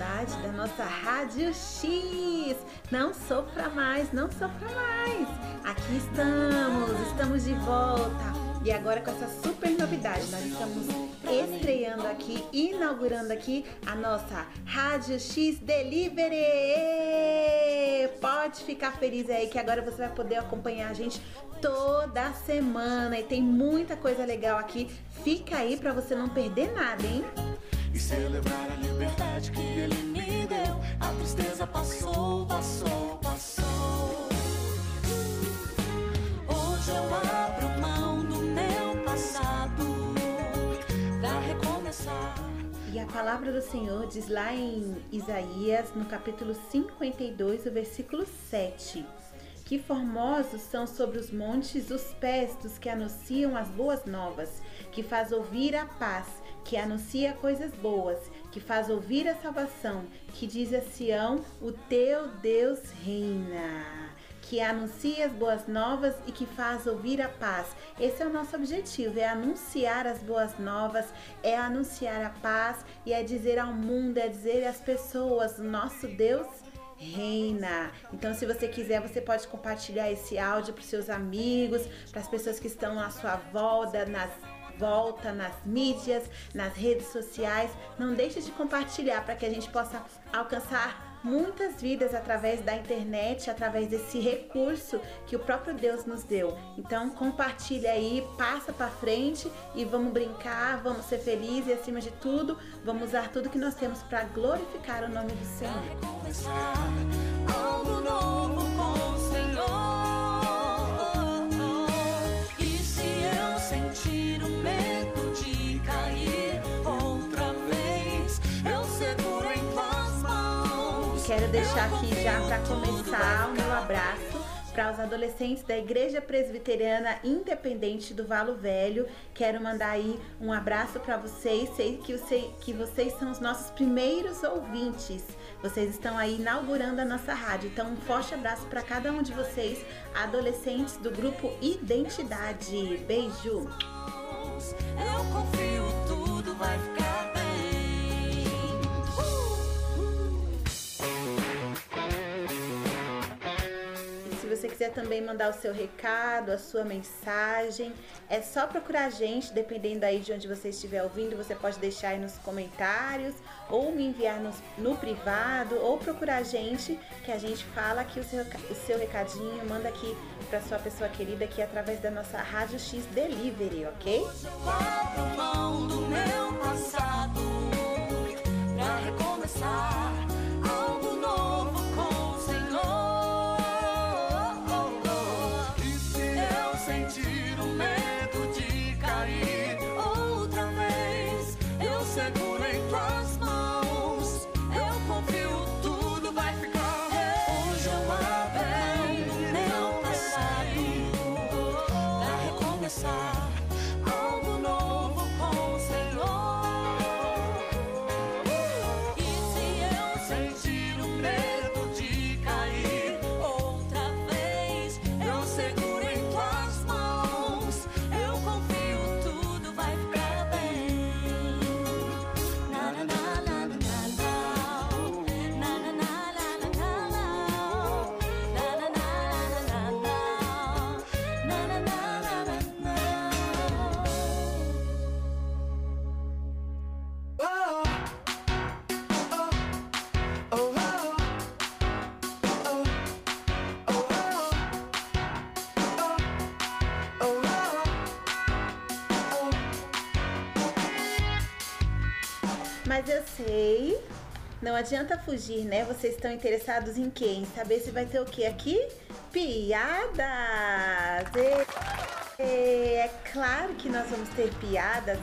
saudade da nossa Rádio X. Não sofra mais, não sofra mais. Aqui estamos, estamos de volta. E agora com essa super novidade, nós estamos estreando aqui, inaugurando aqui a nossa Rádio X Delivery. Pode ficar feliz aí que agora você vai poder acompanhar a gente toda semana e tem muita coisa legal aqui. Fica aí para você não perder nada, hein? E celebrar a liberdade que ele me deu. A tristeza passou, passou, passou. Hoje eu abro mão do meu passado pra recomeçar. E a palavra do Senhor diz lá em Isaías, no capítulo 52, o versículo 7. Que formosos são sobre os montes os pés dos que anunciam as boas novas, que faz ouvir a paz, que anuncia coisas boas, que faz ouvir a salvação, que diz a Sião: O teu Deus reina. Que anuncia as boas novas e que faz ouvir a paz. Esse é o nosso objetivo: é anunciar as boas novas, é anunciar a paz e é dizer ao mundo, é dizer às pessoas: Nosso Deus reina. Então, se você quiser, você pode compartilhar esse áudio para seus amigos, para as pessoas que estão à sua volta, nas volta nas mídias, nas redes sociais. Não deixe de compartilhar para que a gente possa alcançar muitas vidas através da internet, através desse recurso que o próprio Deus nos deu. Então compartilha aí, passa para frente e vamos brincar, vamos ser felizes e acima de tudo, vamos usar tudo que nós temos para glorificar o nome do Senhor. Algo novo deixar aqui já para começar o meu abraço para os adolescentes da Igreja Presbiteriana Independente do Valo Velho. Quero mandar aí um abraço para vocês. Sei que, você, que vocês são os nossos primeiros ouvintes. Vocês estão aí inaugurando a nossa rádio. Então, um forte abraço para cada um de vocês, adolescentes do grupo Identidade. Beijo! Eu confio, tudo vai ficar você quiser também mandar o seu recado, a sua mensagem, é só procurar a gente, dependendo aí de onde você estiver ouvindo, você pode deixar aí nos comentários, ou me enviar no, no privado, ou procurar a gente, que a gente fala aqui o seu, o seu recadinho, manda aqui para sua pessoa querida aqui através da nossa Rádio X Delivery, ok? Hoje eu abro mão do meu passado pra recomeçar Mas eu sei, não adianta fugir, né? Vocês estão interessados em quê? Em saber se vai ter o que aqui? Piadas! E- e- É claro que nós vamos ter piadas.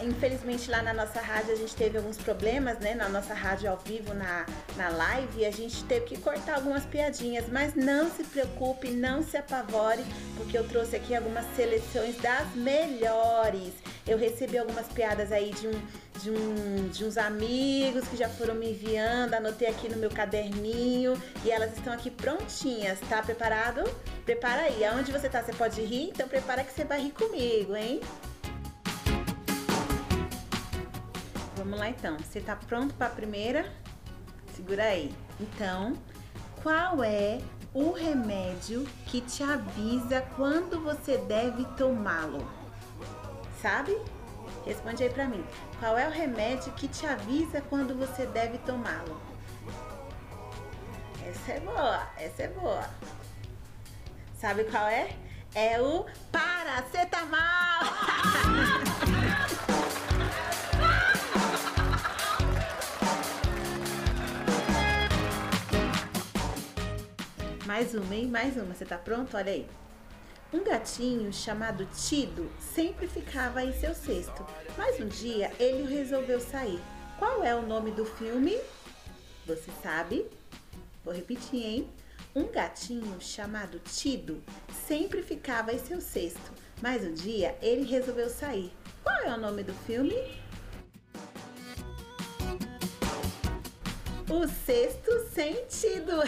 Infelizmente lá na nossa rádio a gente teve alguns problemas, né? Na nossa rádio ao vivo, na, na live, a gente teve que cortar algumas piadinhas. Mas não se preocupe, não se apavore, porque eu trouxe aqui algumas seleções das melhores. Eu recebi algumas piadas aí de, um, de, um, de uns amigos que já foram me enviando, anotei aqui no meu caderninho e elas estão aqui prontinhas, tá preparado? Prepara aí, aonde você tá? Você pode rir? Então prepara que você vai rir comigo, hein? Vamos lá então. Você tá pronto para a primeira? Segura aí. Então, qual é o remédio que te avisa quando você deve tomá-lo? Sabe? Responde aí pra mim. Qual é o remédio que te avisa quando você deve tomá-lo? Essa é boa, essa é boa. Sabe qual é? É o paracetamol. Mais uma, hein? Mais uma. Você tá pronto? Olha aí. Um gatinho chamado Tido sempre ficava em seu cesto, mas um dia ele resolveu sair. Qual é o nome do filme? Você sabe? Vou repetir, hein? Um gatinho chamado Tido sempre ficava em seu cesto, mas um dia ele resolveu sair. Qual é o nome do filme? O sexto sentido.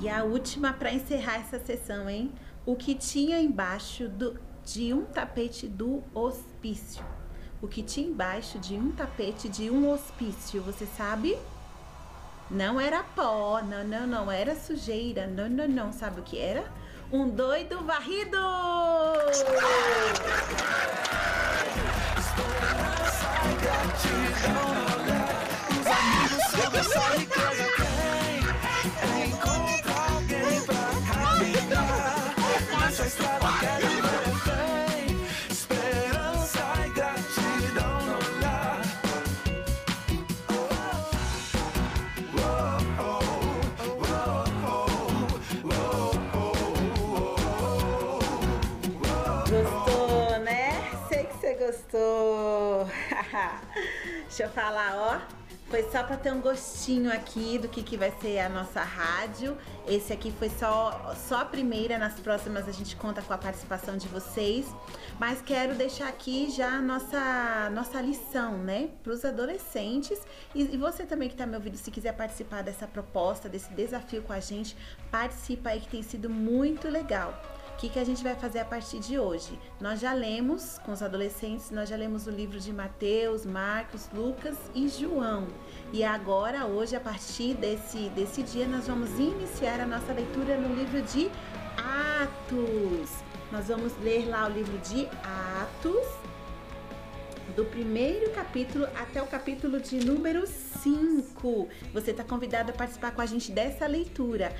e a última para encerrar essa sessão, hein? O que tinha embaixo do, de um tapete do hospício. O que tinha embaixo de um tapete de um hospício, você sabe? Não era pó, não, não, não, era sujeira, não, não, não. Sabe o que era? Um doido varrido! Essa gostou. Deixa eu falar, ó. Foi só para ter um gostinho aqui do que, que vai ser a nossa rádio. Esse aqui foi só, só a primeira, nas próximas a gente conta com a participação de vocês. Mas quero deixar aqui já a nossa, nossa lição, né, para os adolescentes. E, e você também que está me ouvindo, se quiser participar dessa proposta, desse desafio com a gente, participa aí que tem sido muito legal. O que, que a gente vai fazer a partir de hoje? Nós já lemos com os adolescentes, nós já lemos o livro de Mateus, Marcos, Lucas e João. E agora, hoje, a partir desse, desse dia, nós vamos iniciar a nossa leitura no livro de Atos. Nós vamos ler lá o livro de Atos, do primeiro capítulo até o capítulo de número 5. Você está convidado a participar com a gente dessa leitura.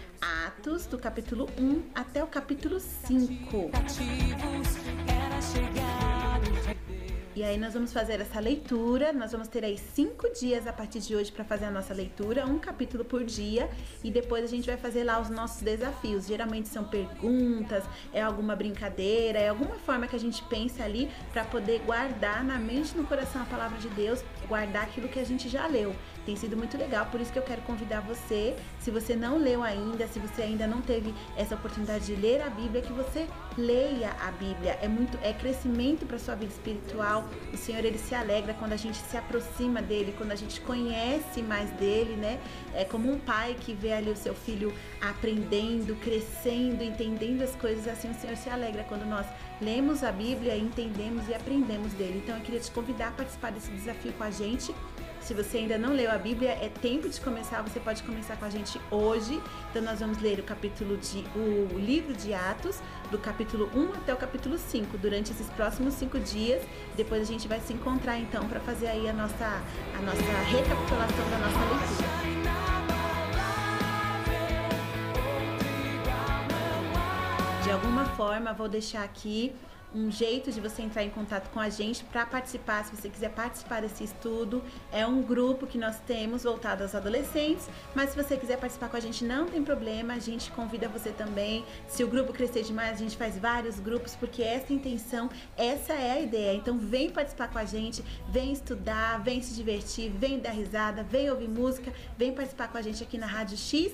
Atos, do capítulo 1 até o capítulo 5. Ativos era chegado E aí nós vamos fazer essa leitura. Nós vamos ter aí cinco dias a partir de hoje para fazer a nossa leitura, um capítulo por dia, e depois a gente vai fazer lá os nossos desafios. Geralmente são perguntas, é alguma brincadeira, é alguma forma que a gente pensa ali para poder guardar na mente no coração a palavra de Deus, guardar aquilo que a gente já leu. Tem sido muito legal, por isso que eu quero convidar você, se você não leu ainda, se você ainda não teve essa oportunidade de ler a Bíblia, que você leia a Bíblia. É muito é crescimento para sua vida espiritual. O Senhor ele se alegra quando a gente se aproxima dele, quando a gente conhece mais dele, né? É como um pai que vê ali o seu filho aprendendo, crescendo, entendendo as coisas, assim o Senhor se alegra quando nós lemos a Bíblia, entendemos e aprendemos dele. Então eu queria te convidar a participar desse desafio com a gente. Se você ainda não leu a Bíblia, é tempo de começar. Você pode começar com a gente hoje. Então nós vamos ler o capítulo de o livro de Atos, do capítulo 1 até o capítulo 5, durante esses próximos cinco dias. Depois a gente vai se encontrar então para fazer aí a nossa a nossa recapitulação da nossa leitura. De alguma forma, vou deixar aqui um jeito de você entrar em contato com a gente para participar, se você quiser participar desse estudo. É um grupo que nós temos voltado aos adolescentes, mas se você quiser participar com a gente, não tem problema, a gente convida você também. Se o grupo crescer demais, a gente faz vários grupos, porque essa intenção, essa é a ideia. Então vem participar com a gente, vem estudar, vem se divertir, vem dar risada, vem ouvir música, vem participar com a gente aqui na Rádio X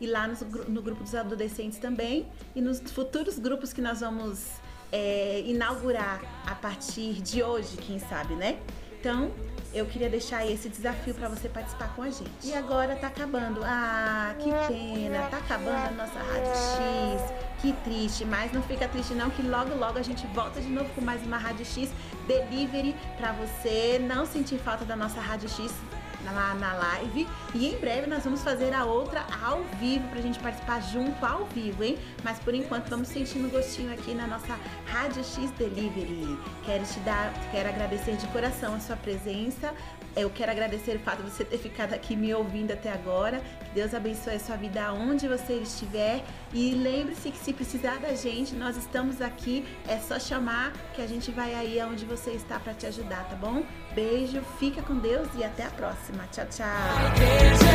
e lá no, no grupo dos adolescentes também e nos futuros grupos que nós vamos é, inaugurar a partir de hoje, quem sabe, né? Então, eu queria deixar esse desafio para você participar com a gente. E agora tá acabando. Ah, que pena, tá acabando a nossa Rádio X. Que triste, mas não fica triste não que logo logo a gente volta de novo com mais uma Rádio X Delivery para você não sentir falta da nossa Rádio X lá na live. E em breve nós vamos fazer a outra ao vivo pra gente participar junto ao vivo, hein? Mas por enquanto vamos sentindo gostinho aqui na nossa Rádio X Delivery. Quero te dar, quero agradecer de coração a sua presença. Eu quero agradecer o fato de você ter ficado aqui me ouvindo até agora. Que Deus abençoe a sua vida aonde você estiver. E lembre-se que se precisar da gente, nós estamos aqui. É só chamar que a gente vai aí aonde você está para te ajudar, tá bom? Beijo, fica com Deus e até a próxima. Tchau, tchau.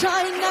China.